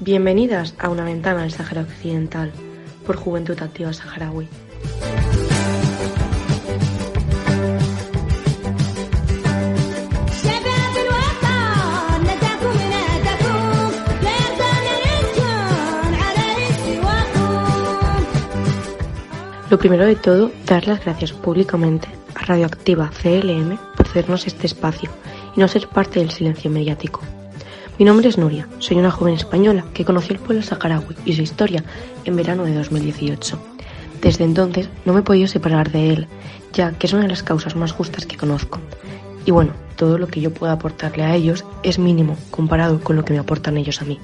Bienvenidas a Una ventana al Sahara Occidental por Juventud Activa Saharaui. Lo primero de todo, dar las gracias públicamente a Radioactiva CLM por cedernos este espacio y no ser parte del silencio mediático. Mi nombre es Nuria, soy una joven española que conoció el pueblo saharaui y su historia en verano de 2018. Desde entonces no me he podido separar de él, ya que es una de las causas más justas que conozco. Y bueno, todo lo que yo pueda aportarle a ellos es mínimo comparado con lo que me aportan ellos a mí.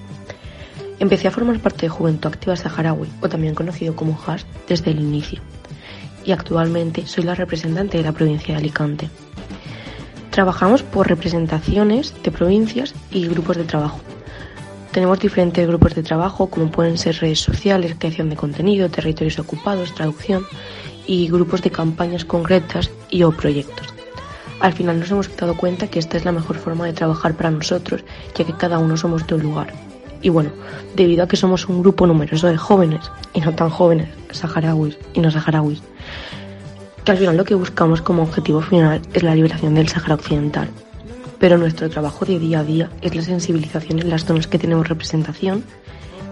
Empecé a formar parte de Juventud Activa Saharaui, o también conocido como HAS, desde el inicio. Y actualmente soy la representante de la provincia de Alicante. Trabajamos por representaciones de provincias y grupos de trabajo. Tenemos diferentes grupos de trabajo, como pueden ser redes sociales, creación de contenido, territorios ocupados, traducción y grupos de campañas concretas y o proyectos. Al final nos hemos dado cuenta que esta es la mejor forma de trabajar para nosotros, ya que cada uno somos de un lugar y bueno, debido a que somos un grupo numeroso de jóvenes y no tan jóvenes, saharauis y no saharauis, que al final lo que buscamos como objetivo final es la liberación del Sahara Occidental. Pero nuestro trabajo de día a día es la sensibilización en las zonas que tenemos representación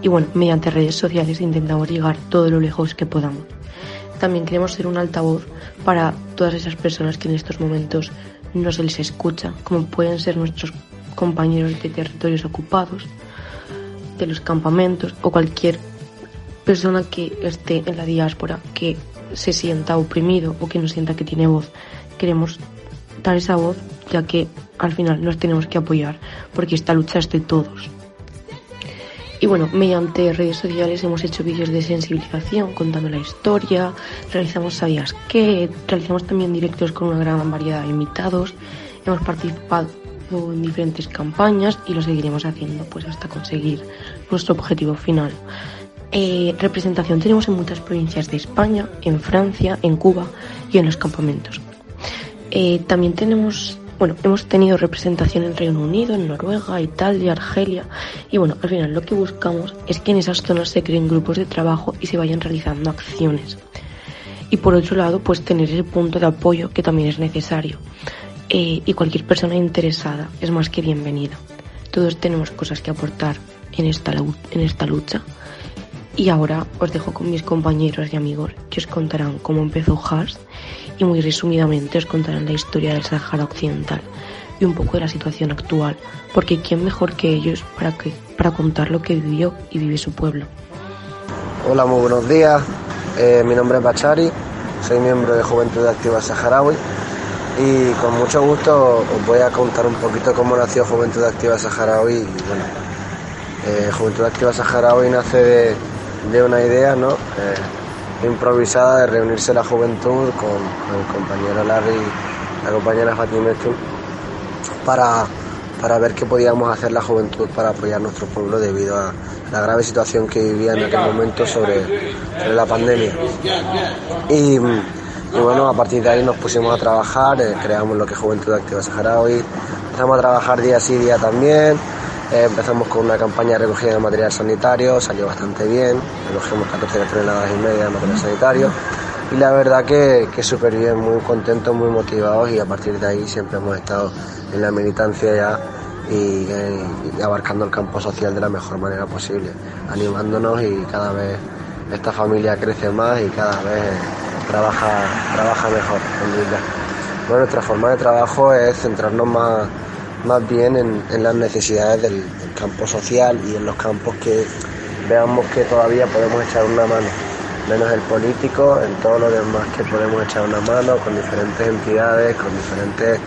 y bueno, mediante redes sociales intentamos llegar todo lo lejos que podamos. También queremos ser un altavoz para todas esas personas que en estos momentos no se les escucha, como pueden ser nuestros compañeros de territorios ocupados, de los campamentos o cualquier persona que esté en la diáspora que se sienta oprimido o que no sienta que tiene voz. Queremos dar esa voz ya que al final nos tenemos que apoyar porque esta lucha es de todos. Y bueno, mediante redes sociales hemos hecho vídeos de sensibilización contando la historia, realizamos sabías qué, realizamos también directos con una gran variedad de invitados, hemos participado en diferentes campañas y lo seguiremos haciendo pues hasta conseguir nuestro objetivo final. Eh, representación tenemos en muchas provincias de España, en Francia, en Cuba y en los campamentos. Eh, también tenemos, bueno, hemos tenido representación en Reino Unido, en Noruega, Italia, Argelia y bueno, al final lo que buscamos es que en esas zonas se creen grupos de trabajo y se vayan realizando acciones. Y por otro lado, pues tener ese punto de apoyo que también es necesario. Eh, y cualquier persona interesada es más que bienvenida. Todos tenemos cosas que aportar en esta, en esta lucha. Y ahora os dejo con mis compañeros y amigos que os contarán cómo empezó Hars y muy resumidamente os contarán la historia del Sahara Occidental y un poco de la situación actual, porque quién mejor que ellos para, que, para contar lo que vivió y vive su pueblo. Hola, muy buenos días. Eh, mi nombre es Bachari, soy miembro de Juventud Activa Saharaui y con mucho gusto os voy a contar un poquito cómo nació Juventud Activa Saharaui. Bueno, eh, Juventud Activa Saharaui nace de, una idea ¿no? Eh, improvisada de reunirse la juventud con, el compañero Larry la compañera Fatimetu para, para ver qué podíamos hacer la juventud para apoyar nuestro pueblo debido a la grave situación que vivía en aquel momento sobre, sobre la pandemia. Y, y bueno, a partir de ahí nos pusimos a trabajar, eh, creamos lo que es Juventud Activa Saharaui, empezamos a trabajar día sí, día también, eh, empezamos con una campaña de recogida de material sanitario, salió bastante bien, recogimos 14 toneladas y media de material sanitario y la verdad que, que súper bien, muy contentos, muy motivados y a partir de ahí siempre hemos estado en la militancia ya y, y, abarcando el campo social de la mejor manera posible, animándonos y cada vez esta familia crece más y cada vez trabaja, trabaja mejor Bueno, nuestra forma de trabajo es centrarnos más, más bien en, las necesidades del, campo social y en los campos que, veamos que todavía podemos echar una mano, menos el político, en todo lo demás que podemos echar una mano con diferentes entidades, con diferentes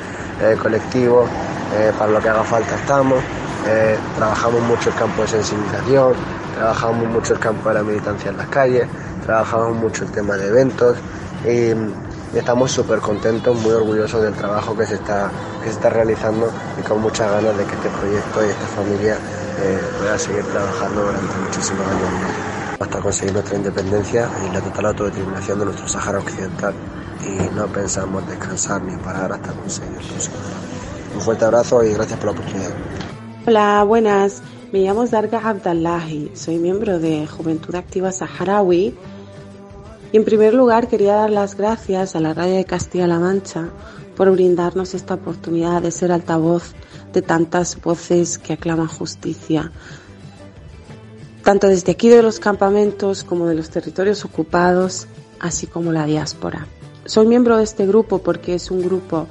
eh, colectivos, eh, para lo que haga falta estamos. Eh, trabajamos mucho el campo de sensibilización, trabajamos mucho el campo de la militancia en las calles, trabajamos mucho el tema de eventos y, estamos súper contentos, muy orgullosos del trabajo que se, está, que se está realizando y con muchas ganas de que este proyecto y esta familia eh, pueda seguir trabajando durante muchísimos años hasta conseguir nuestra independencia y la total autodeterminación de nuestro Sahara Occidental y no pensamos descansar ni parar hasta conseguirlo. Un fuerte abrazo y gracias por la oportunidad. Hola, buenas. Me llamo Zarga Abdallahi, soy miembro de Juventud Activa Saharaui y en primer lugar quería dar las gracias a la radio de Castilla-La Mancha por brindarnos esta oportunidad de ser altavoz de tantas voces que aclaman justicia, tanto desde aquí de los campamentos como de los territorios ocupados, así como la diáspora. Soy miembro de este grupo porque es un grupo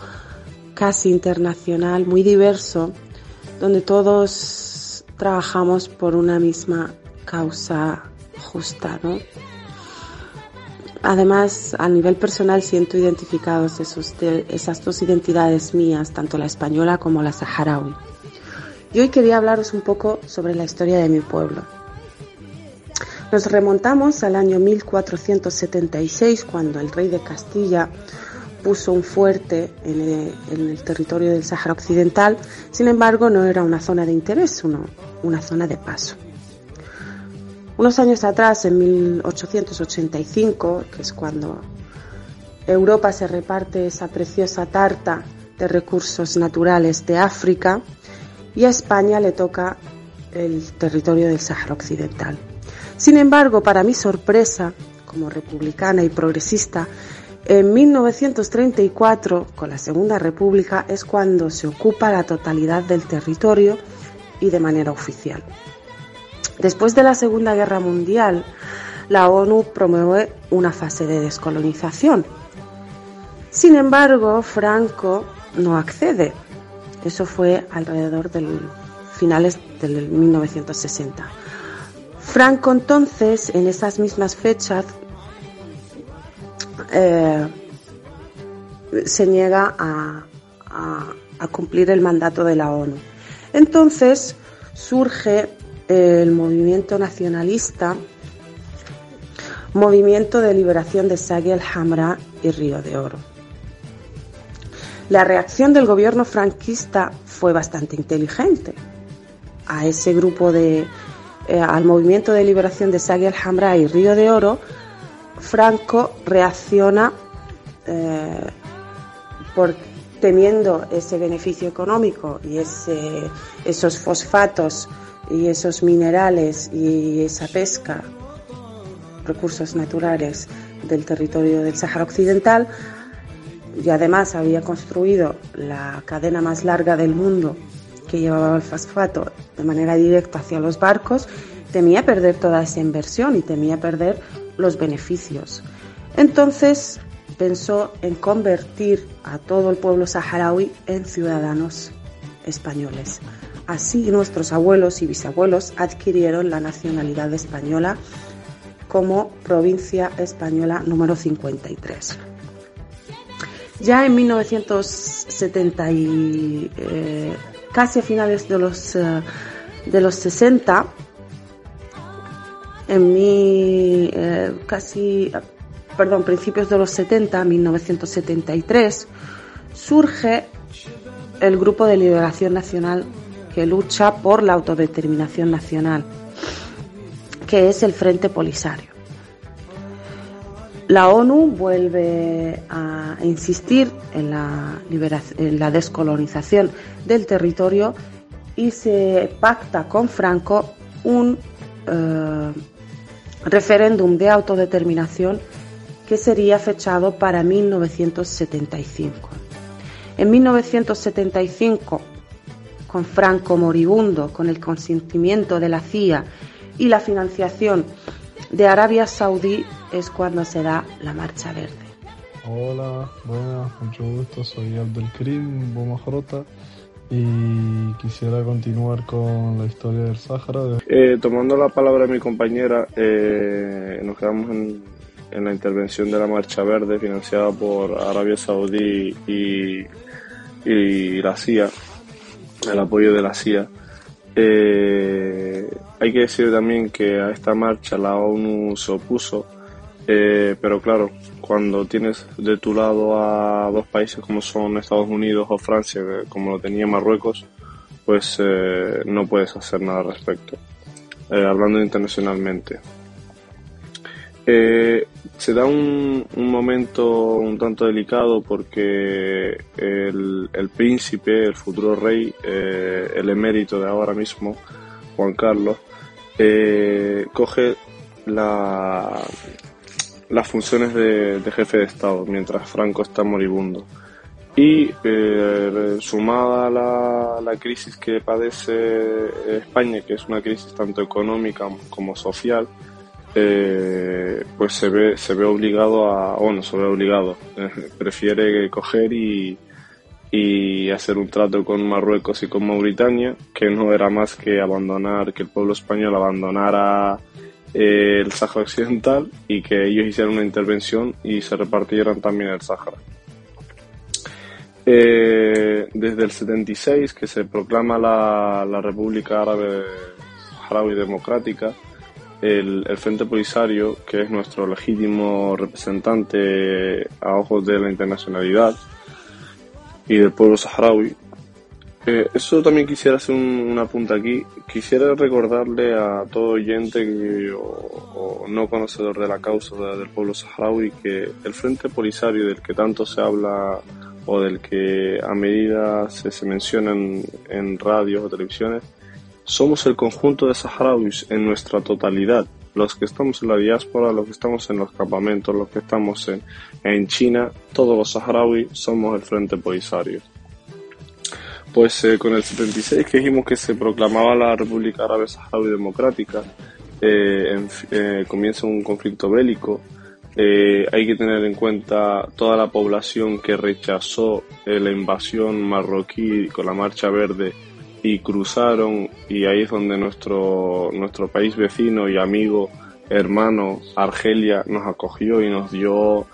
casi internacional, muy diverso, donde todos trabajamos por una misma causa justa, ¿no? Además, a nivel personal siento identificados esos, esas dos identidades mías, tanto la española como la saharaui. Y hoy quería hablaros un poco sobre la historia de mi pueblo. Nos remontamos al año 1476, cuando el rey de Castilla puso un fuerte en el, territorio del Sáhara Occidental, sin embargo no era una zona de interés, sino una zona de paso. Unos años atrás, en 1885, que es cuando Europa se reparte esa preciosa tarta de recursos naturales de África, y a España le toca el territorio del Sáhara Occidental. Sin embargo, para mi sorpresa, como republicana y progresista, en 1934, con la Segunda República, es cuando se ocupa la totalidad del territorio y de manera oficial. Después de la Segunda Guerra Mundial, la ONU promueve una fase de descolonización. Sin embargo, Franco no accede. Eso fue alrededor de finales del 1960. Franco entonces, en esas mismas fechas, eh, se niega a, cumplir el mandato de la ONU. Entonces surge el movimiento nacionalista, Movimiento de Liberación de Sagui el Hamra y Río de Oro. La reacción del gobierno franquista fue bastante inteligente. A ese grupo de, eh, al movimiento de liberación de Sagui el Hamra y Río de Oro, Franco reacciona eh, por teniendo ese beneficio económico y ese, esos fosfatos y esos minerales y esa pesca, recursos naturales del territorio del Sáhara Occidental, y además había construido la cadena más larga del mundo que llevaba el fosfato de manera directa hacia los barcos, temía perder toda esa inversión y temía perder los beneficios. Entonces pensó en convertir a todo el pueblo saharaui en ciudadanos españoles. Así nuestros abuelos y bisabuelos adquirieron la nacionalidad española como provincia española número 53. Ya en 1970 y eh, casi a finales de los, eh, de los 60, en mi eh, casi, perdón, principios de los 70, 1973, surge el Grupo de Liberación Nacional que lucha por la autodeterminación nacional, que es el Frente Polisario. La ONU vuelve a insistir en la, en la descolonización del territorio y se pacta con Franco un eh, referéndum de autodeterminación que sería fechado para 1975. En 1975, con Franco moribundo, con el consentimiento de la CIA y la financiación de Arabia Saudí, es cuando se da la Marcha Verde. Hola, buenas, mucho gusto, soy Abdelkrim Bomajrota y quisiera continuar con la historia del Sáhara. Eh, tomando la palabra de mi compañera, eh, nos quedamos en, la intervención de la Marcha Verde financiada por Arabia Saudí y, y la CIA, el apoyo de la CIA. Eh, hay que decir también que a esta marcha la ONU se opuso, pero claro, cuando tienes de tu lado a dos países como son Estados Unidos o Francia, como lo tenía Marruecos, pues eh, no puedes hacer nada al respecto, eh, hablando internacionalmente. Eh, se da un, momento un tanto delicado porque el, príncipe, el futuro rey, el emérito de ahora mismo, Juan Carlos, coge la, las funciones de, jefe de Estado mientras Franco está moribundo. Y eh, sumada a la, la, crisis que padece España, que es una crisis tanto económica como social, eh, pues se ve, se ve obligado a, bueno, se ve obligado, prefiere coger y, y hacer un trato con Marruecos y con Mauritania, que no era más que abandonar, que el pueblo español abandonara eh, el Sáhara Occidental y que ellos hicieran una intervención y se repartieran también el Sáhara. Eh, desde el 76, que se proclama la, República Árabe Saharaui Democrática, el, Frente Polisario, que es nuestro legítimo representante a ojos de la internacionalidad y del pueblo saharaui, eh, eso también quisiera hacer una punta aquí. Quisiera recordarle a todo oyente o, no conocedor de la causa del pueblo saharaui que el Frente Polisario del que tanto se habla o del que a medida se, se menciona en, radios o televisiones, somos el conjunto de saharauis en nuestra totalidad. Los que estamos en la diáspora, los que estamos en los campamentos, los que estamos en, en China, todos los saharauis somos el Frente Polisario pues eh, con el 76 que dijimos que se proclamaba la República Árabe Saharaui Democrática, eh, eh, comienza un conflicto bélico. hay que tener en cuenta toda la población que rechazó la invasión marroquí con la Marcha Verde y cruzaron y ahí es donde nuestro, nuestro país vecino y amigo, hermano, Argelia, nos acogió y nos dio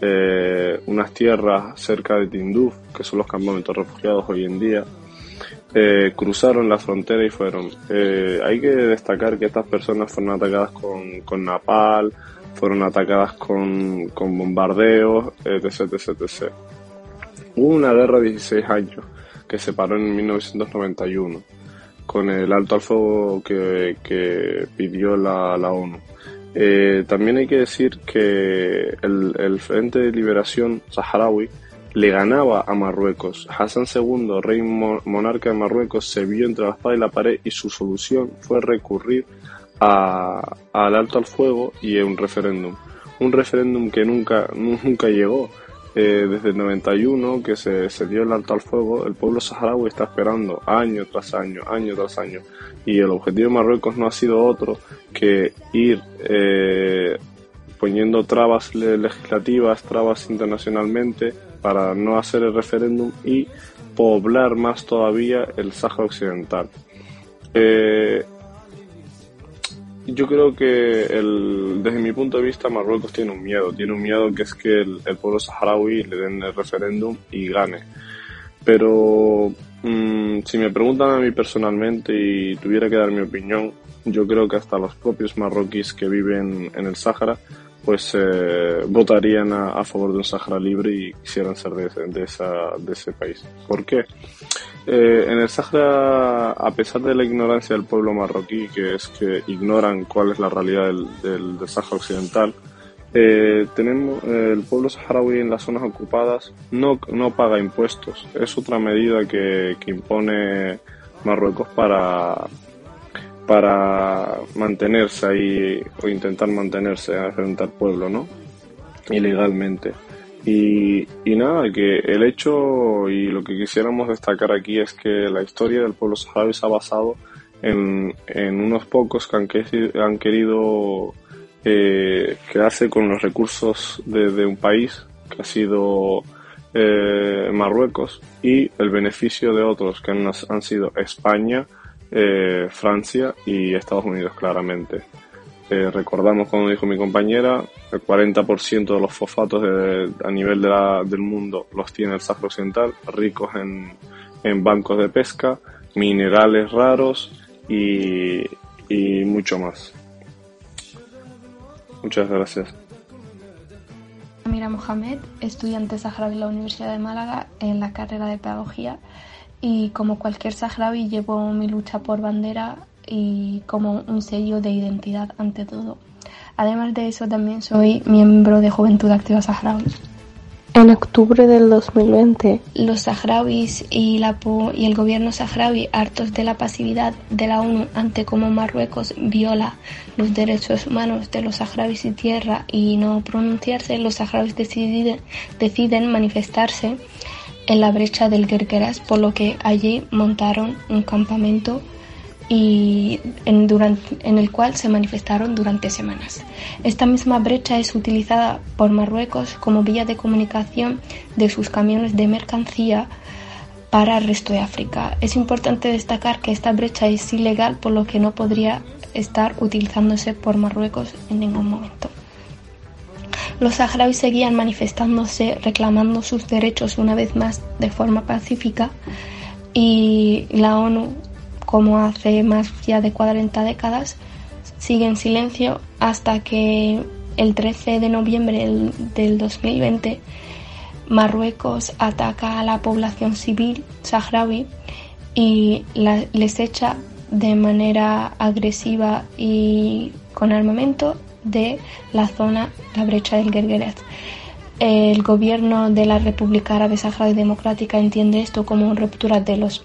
eh, unas tierras cerca de Tinduf, que son los campamentos refugiados hoy en día, eh, cruzaron la frontera y fueron. Eh, hay que destacar que estas personas fueron atacadas con, con napal, fueron atacadas con, con bombardeos, etc, etc, etc. Hubo una guerra de 16 años que se paró en 1991 con el alto al fuego que, que pidió la, la ONU. Eh, también hay que decir que el, Frente de Liberación Saharaui le ganaba a Marruecos. Hassan II, rey monarca de Marruecos, se vio entre la espada y la pared y su solución fue recurrir al alto al fuego y a un referéndum. Un referéndum que nunca, nunca llegó eh, desde el 91 que se, dio el alto al fuego, el pueblo saharaui está esperando año tras año, año tras año. Y el objetivo de Marruecos no ha sido otro que ir eh, poniendo trabas legislativas, trabas internacionalmente para no hacer el referéndum y poblar más todavía el Sáhara Occidental. Eh, yo creo que el, desde mi punto de vista Marruecos tiene un miedo, tiene un miedo que es que el, pueblo saharaui le den el referéndum y gane. Pero mm, si me preguntan a mí personalmente y tuviera que dar mi opinión, yo creo que hasta los propios marroquíes que viven en el Sáhara pues eh, votarían a, favor de un Sáhara libre y quisieran ser de, ese país. ¿Por qué? Eh, en el Sáhara, a pesar de la ignorancia del pueblo marroquí, que es que ignoran cuál es la realidad del, Sáhara Occidental, eh, tenemos el pueblo saharaui en las zonas ocupadas no, no paga impuestos. Es otra medida que, que impone Marruecos para, para mantenerse ahí o intentar mantenerse frente al pueblo, ¿no? Ilegalmente. Y, y, nada, que el hecho y lo que quisiéramos destacar aquí es que la historia del pueblo saharaui se ha basado en, en unos pocos que han, han querido eh, quedarse con los recursos de, un país que ha sido eh, Marruecos y el beneficio de otros que han, sido España, eh, Francia y Estados Unidos claramente. Eh, recordamos, como dijo mi compañera, el 40% de los fosfatos a nivel del mundo los tiene el Sahara Occidental, ricos en, en bancos de pesca, minerales raros y, mucho más. Muchas gracias. Mira Mohamed, estudiante saharaui de la Universidad de Málaga en la carrera de Pedagogía y como cualquier saharaui llevo mi lucha por bandera y como un sello de identidad ante todo. Además de eso también soy miembro de Juventud Activa Saharaui. En octubre del 2020, los saharauis y, la, y el gobierno saharaui, hartos de la pasividad de la ONU ante cómo Marruecos viola los derechos humanos de los saharauis y tierra y no pronunciarse, los saharauis deciden, deciden manifestarse en la brecha del Gergeras, por lo que allí montaron un campamento y en, en el cual se manifestaron durante semanas. Esta misma brecha es utilizada por Marruecos como vía de comunicación de sus camiones de mercancía para el resto de África. Es importante destacar que esta brecha es ilegal, por lo que no podría estar utilizándose por Marruecos en ningún momento. Los saharauis seguían manifestándose, reclamando sus derechos una vez más de forma pacífica y la ONU como hace más ya de 40 décadas, sigue en silencio hasta que el 13 de noviembre del 2020 Marruecos ataca a la población civil saharaui y les echa de manera agresiva y con armamento de la zona, la brecha del Gergeret. El gobierno de la República Árabe Saharaui Democrática entiende esto como ruptura de los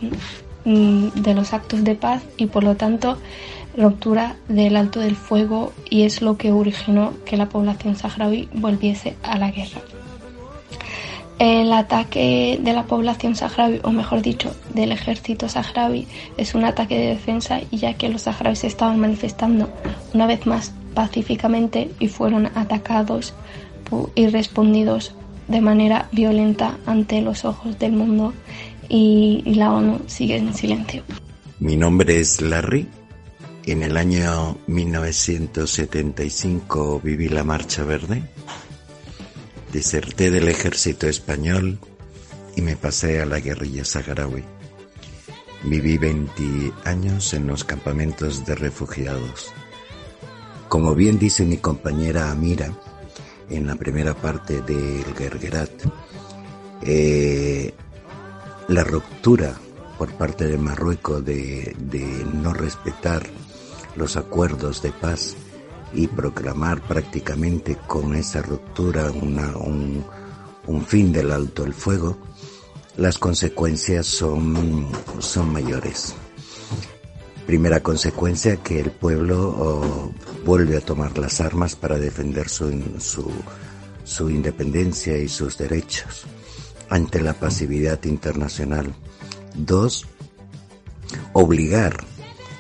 Mm, de los actos de paz y por lo tanto ruptura del alto del fuego y es lo que originó que la población saharaui volviese a la guerra. El ataque de la población saharaui, o mejor dicho, del ejército saharaui, es un ataque de defensa ya que los saharauis estaban manifestando una vez más pacíficamente y fueron atacados y respondidos de manera violenta ante los ojos del mundo y, la ONU sigue en silencio. Mi nombre es Larry. En el año 1975 viví la Marcha Verde. Deserté del ejército español y me pasé a la guerrilla saharaui. Viví 20 años en los campamentos de refugiados. Como bien dice mi compañera Amira en la primera parte del Gergerat, eh, la ruptura por parte de Marruecos de, no respetar los acuerdos de paz y proclamar prácticamente con esa ruptura un, fin del alto el fuego, las consecuencias son, son mayores. Primera consecuencia que el pueblo oh, vuelve a tomar las armas para defender su, su, su independencia y sus derechos ante la pasividad internacional. Dos, obligar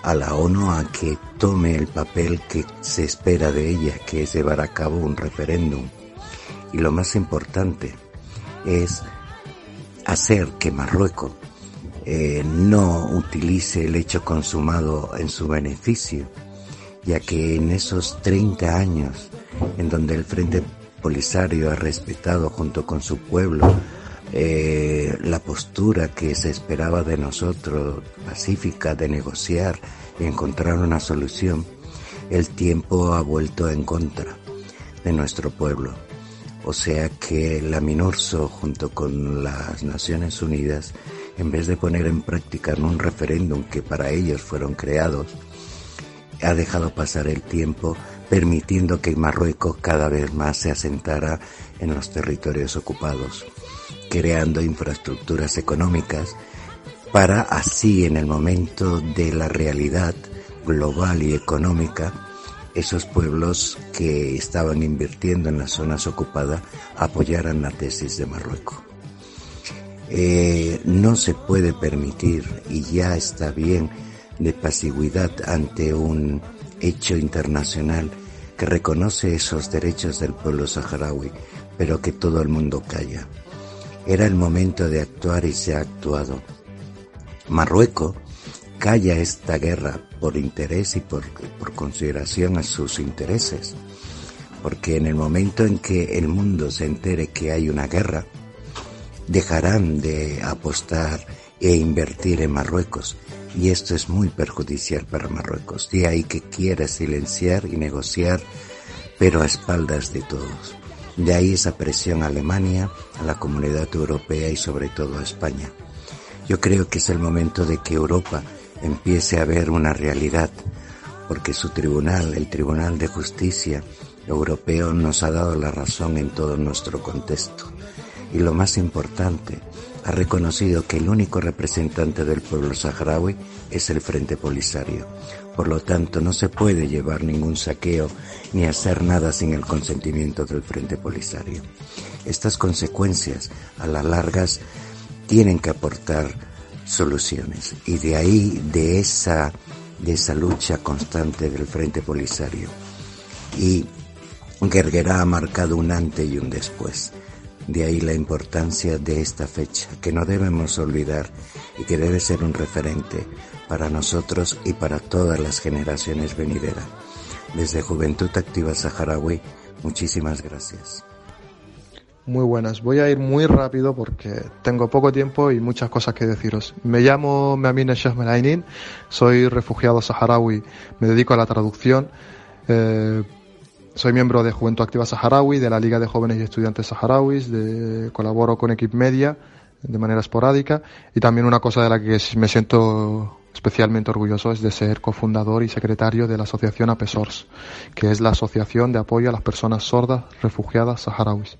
a la ONU a que tome el papel que se espera de ella, que es llevar a cabo un referéndum. Y lo más importante es hacer que Marruecos eh, no utilice el hecho consumado en su beneficio, ya que en esos 30 años en donde el Frente Polisario ha respetado junto con su pueblo eh, la postura que se esperaba de nosotros, pacífica, de negociar y encontrar una solución, el tiempo ha vuelto en contra de nuestro pueblo. O sea que la MINURSO junto con las Naciones Unidas, en vez de poner en práctica un referéndum que para ellos fueron creados, ha dejado pasar el tiempo permitiendo que Marruecos cada vez más se asentara en los territorios ocupados creando infraestructuras económicas para así en el momento de la realidad global y económica, esos pueblos que estaban invirtiendo en las zonas ocupadas apoyaran la tesis de Marruecos. Eh, no se puede permitir, y ya está bien, de pasigüidad ante un hecho internacional que reconoce esos derechos del pueblo saharaui, pero que todo el mundo calla Era el momento de actuar y se ha actuado. Marruecos calla esta guerra por interés y por consideración a sus intereses. Porque en el momento en que el mundo se entere que hay una guerra, dejarán de apostar e invertir en Marruecos. Y esto es muy perjudicial para Marruecos. De ahí que quiera silenciar y negociar, pero a espaldas de todos. De ahí esa presión a Alemania, a la comunidad europea y sobre todo a España. Yo creo que es el momento de que Europa empiece a ver una realidad, porque su tribunal, el Tribunal de Justicia Europeo, nos ha dado la razón en todo nuestro contexto. Y lo más importante, ha reconocido que el único representante del pueblo saharaui es el Frente Polisario. Por lo tanto, no se puede llevar ningún saqueo ni hacer nada sin el consentimiento del Frente Polisario. Estas consecuencias, a las largas, tienen que aportar soluciones. Y de ahí, de esa, de esa lucha constante del Frente Polisario. Y Gergerá ha marcado un antes y un después. De ahí la importancia de esta fecha, que no debemos olvidar y que debe ser un referente para nosotros y para todas las generaciones venideras. Desde Juventud Activa Saharaui, muchísimas gracias. Muy buenas. Voy a ir muy rápido porque tengo poco tiempo y muchas cosas que deciros. Me llamo Meamin Shahmelainin, soy refugiado saharaui, me dedico a la traducción. Eh, soy miembro de Juventud Activa Saharaui, de la Liga de Jóvenes y Estudiantes Saharauis, de, colaboro con Equip Media de manera esporádica y también una cosa de la que me siento especialmente orgulloso es de ser cofundador y secretario de la asociación APESORS, que es la Asociación de Apoyo a las Personas Sordas Refugiadas Saharauis.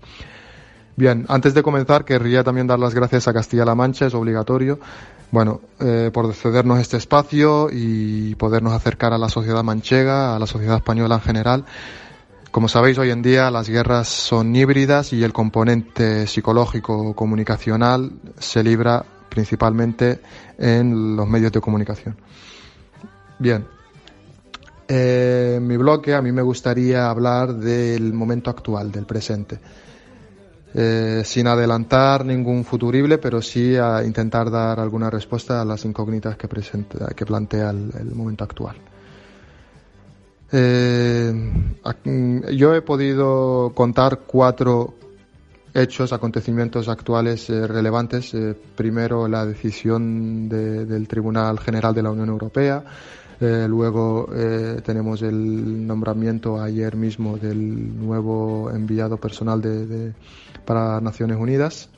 Bien, antes de comenzar querría también dar las gracias a Castilla-La Mancha, es obligatorio, bueno, eh, por cedernos este espacio y podernos acercar a la sociedad manchega, a la sociedad española en general como sabéis, hoy en día las guerras son híbridas y el componente psicológico comunicacional se libra principalmente en los medios de comunicación. Bien, eh, en mi bloque a mí me gustaría hablar del momento actual, del presente. Eh, sin adelantar ningún futurible, pero sí a intentar dar alguna respuesta a las incógnitas que, presenta, que plantea el momento actual. Eh, yo he podido contar cuatro hechos, acontecimientos actuales eh, relevantes. Eh, primero, la decisión del Tribunal General de la Unión Europea. luego tenemos el nombramiento ayer mismo del nuevo enviado personal de, para Naciones Unidas.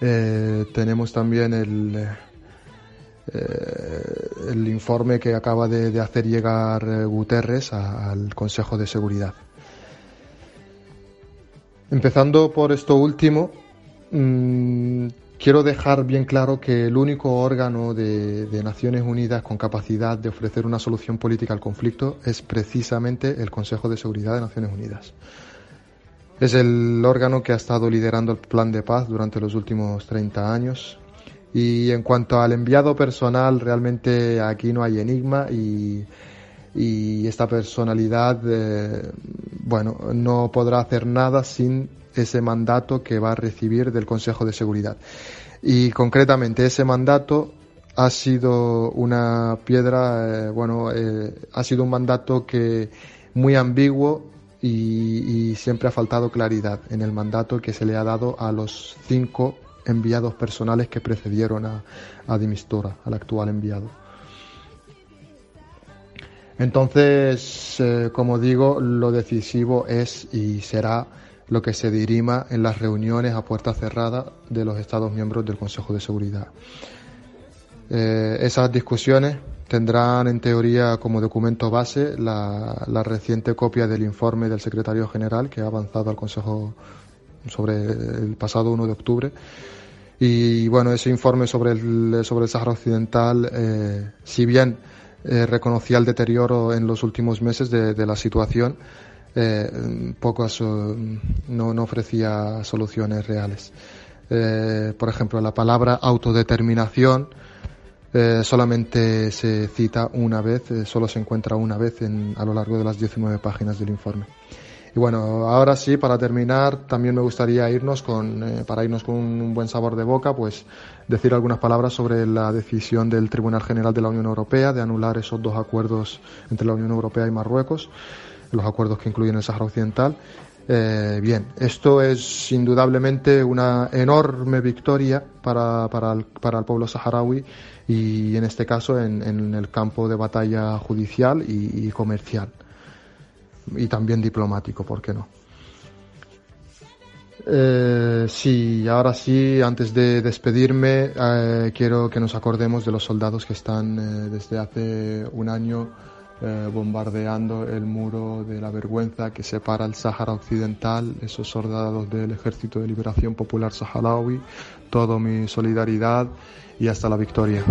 tenemos también el, eh, el informe que acaba de, hacer llegar eh, Guterres al Consejo de Seguridad. Empezando por esto último, mm, quiero dejar bien claro que el único órgano de, Naciones Unidas con capacidad de ofrecer una solución política al conflicto es precisamente el Consejo de Seguridad de Naciones Unidas. Es el órgano que ha estado liderando el plan de paz durante los últimos 30 años, y en cuanto al enviado personal, realmente aquí no hay enigma y, esta personalidad, eh, bueno, no podrá hacer nada sin ese mandato que va a recibir del Consejo de Seguridad. Y concretamente ese mandato ha sido una piedra, eh, bueno, eh, ha sido un mandato que muy ambiguo y, y siempre ha faltado claridad en el mandato que se le ha dado a los cinco enviados personales que precedieron a, a Dimistora, al actual enviado. Entonces, eh, como digo, lo decisivo es y será lo que se dirima en las reuniones a puerta cerrada de los Estados miembros del Consejo de Seguridad. Eh, esas discusiones tendrán en teoría como documento base la, la, reciente copia del informe del secretario general que ha avanzado al Consejo sobre el pasado 1 de octubre. Y bueno, ese informe sobre el, sobre el Sahara Occidental, eh, si bien eh, reconocía el deterioro en los últimos meses de, de la situación, eh, pocas, no, no, ofrecía soluciones reales. Por ejemplo, la palabra autodeterminación solamente se cita una vez, solo se encuentra una vez en, a lo largo de las 19 páginas del informe. Y bueno, ahora sí, para terminar, también me gustaría irnos con, eh, para irnos con un buen sabor de boca, pues decir algunas palabras sobre la decisión del Tribunal General de la Unión Europea de anular esos dos acuerdos entre la Unión Europea y Marruecos, los acuerdos que incluyen el Sáhara Occidental. Eh, bien, esto es indudablemente una enorme victoria para, para, el, pueblo saharaui y en este caso en, el campo de batalla judicial y comercial y también diplomático, ¿por qué no? Eh, sí, ahora sí, antes de despedirme, eh, quiero que nos acordemos de los soldados que están eh, desde hace un año eh, bombardeando el muro de la vergüenza que separa el Sáhara Occidental, esos soldados del Ejército de Liberación Popular Saharaui. Todo mi solidaridad y hasta la victoria.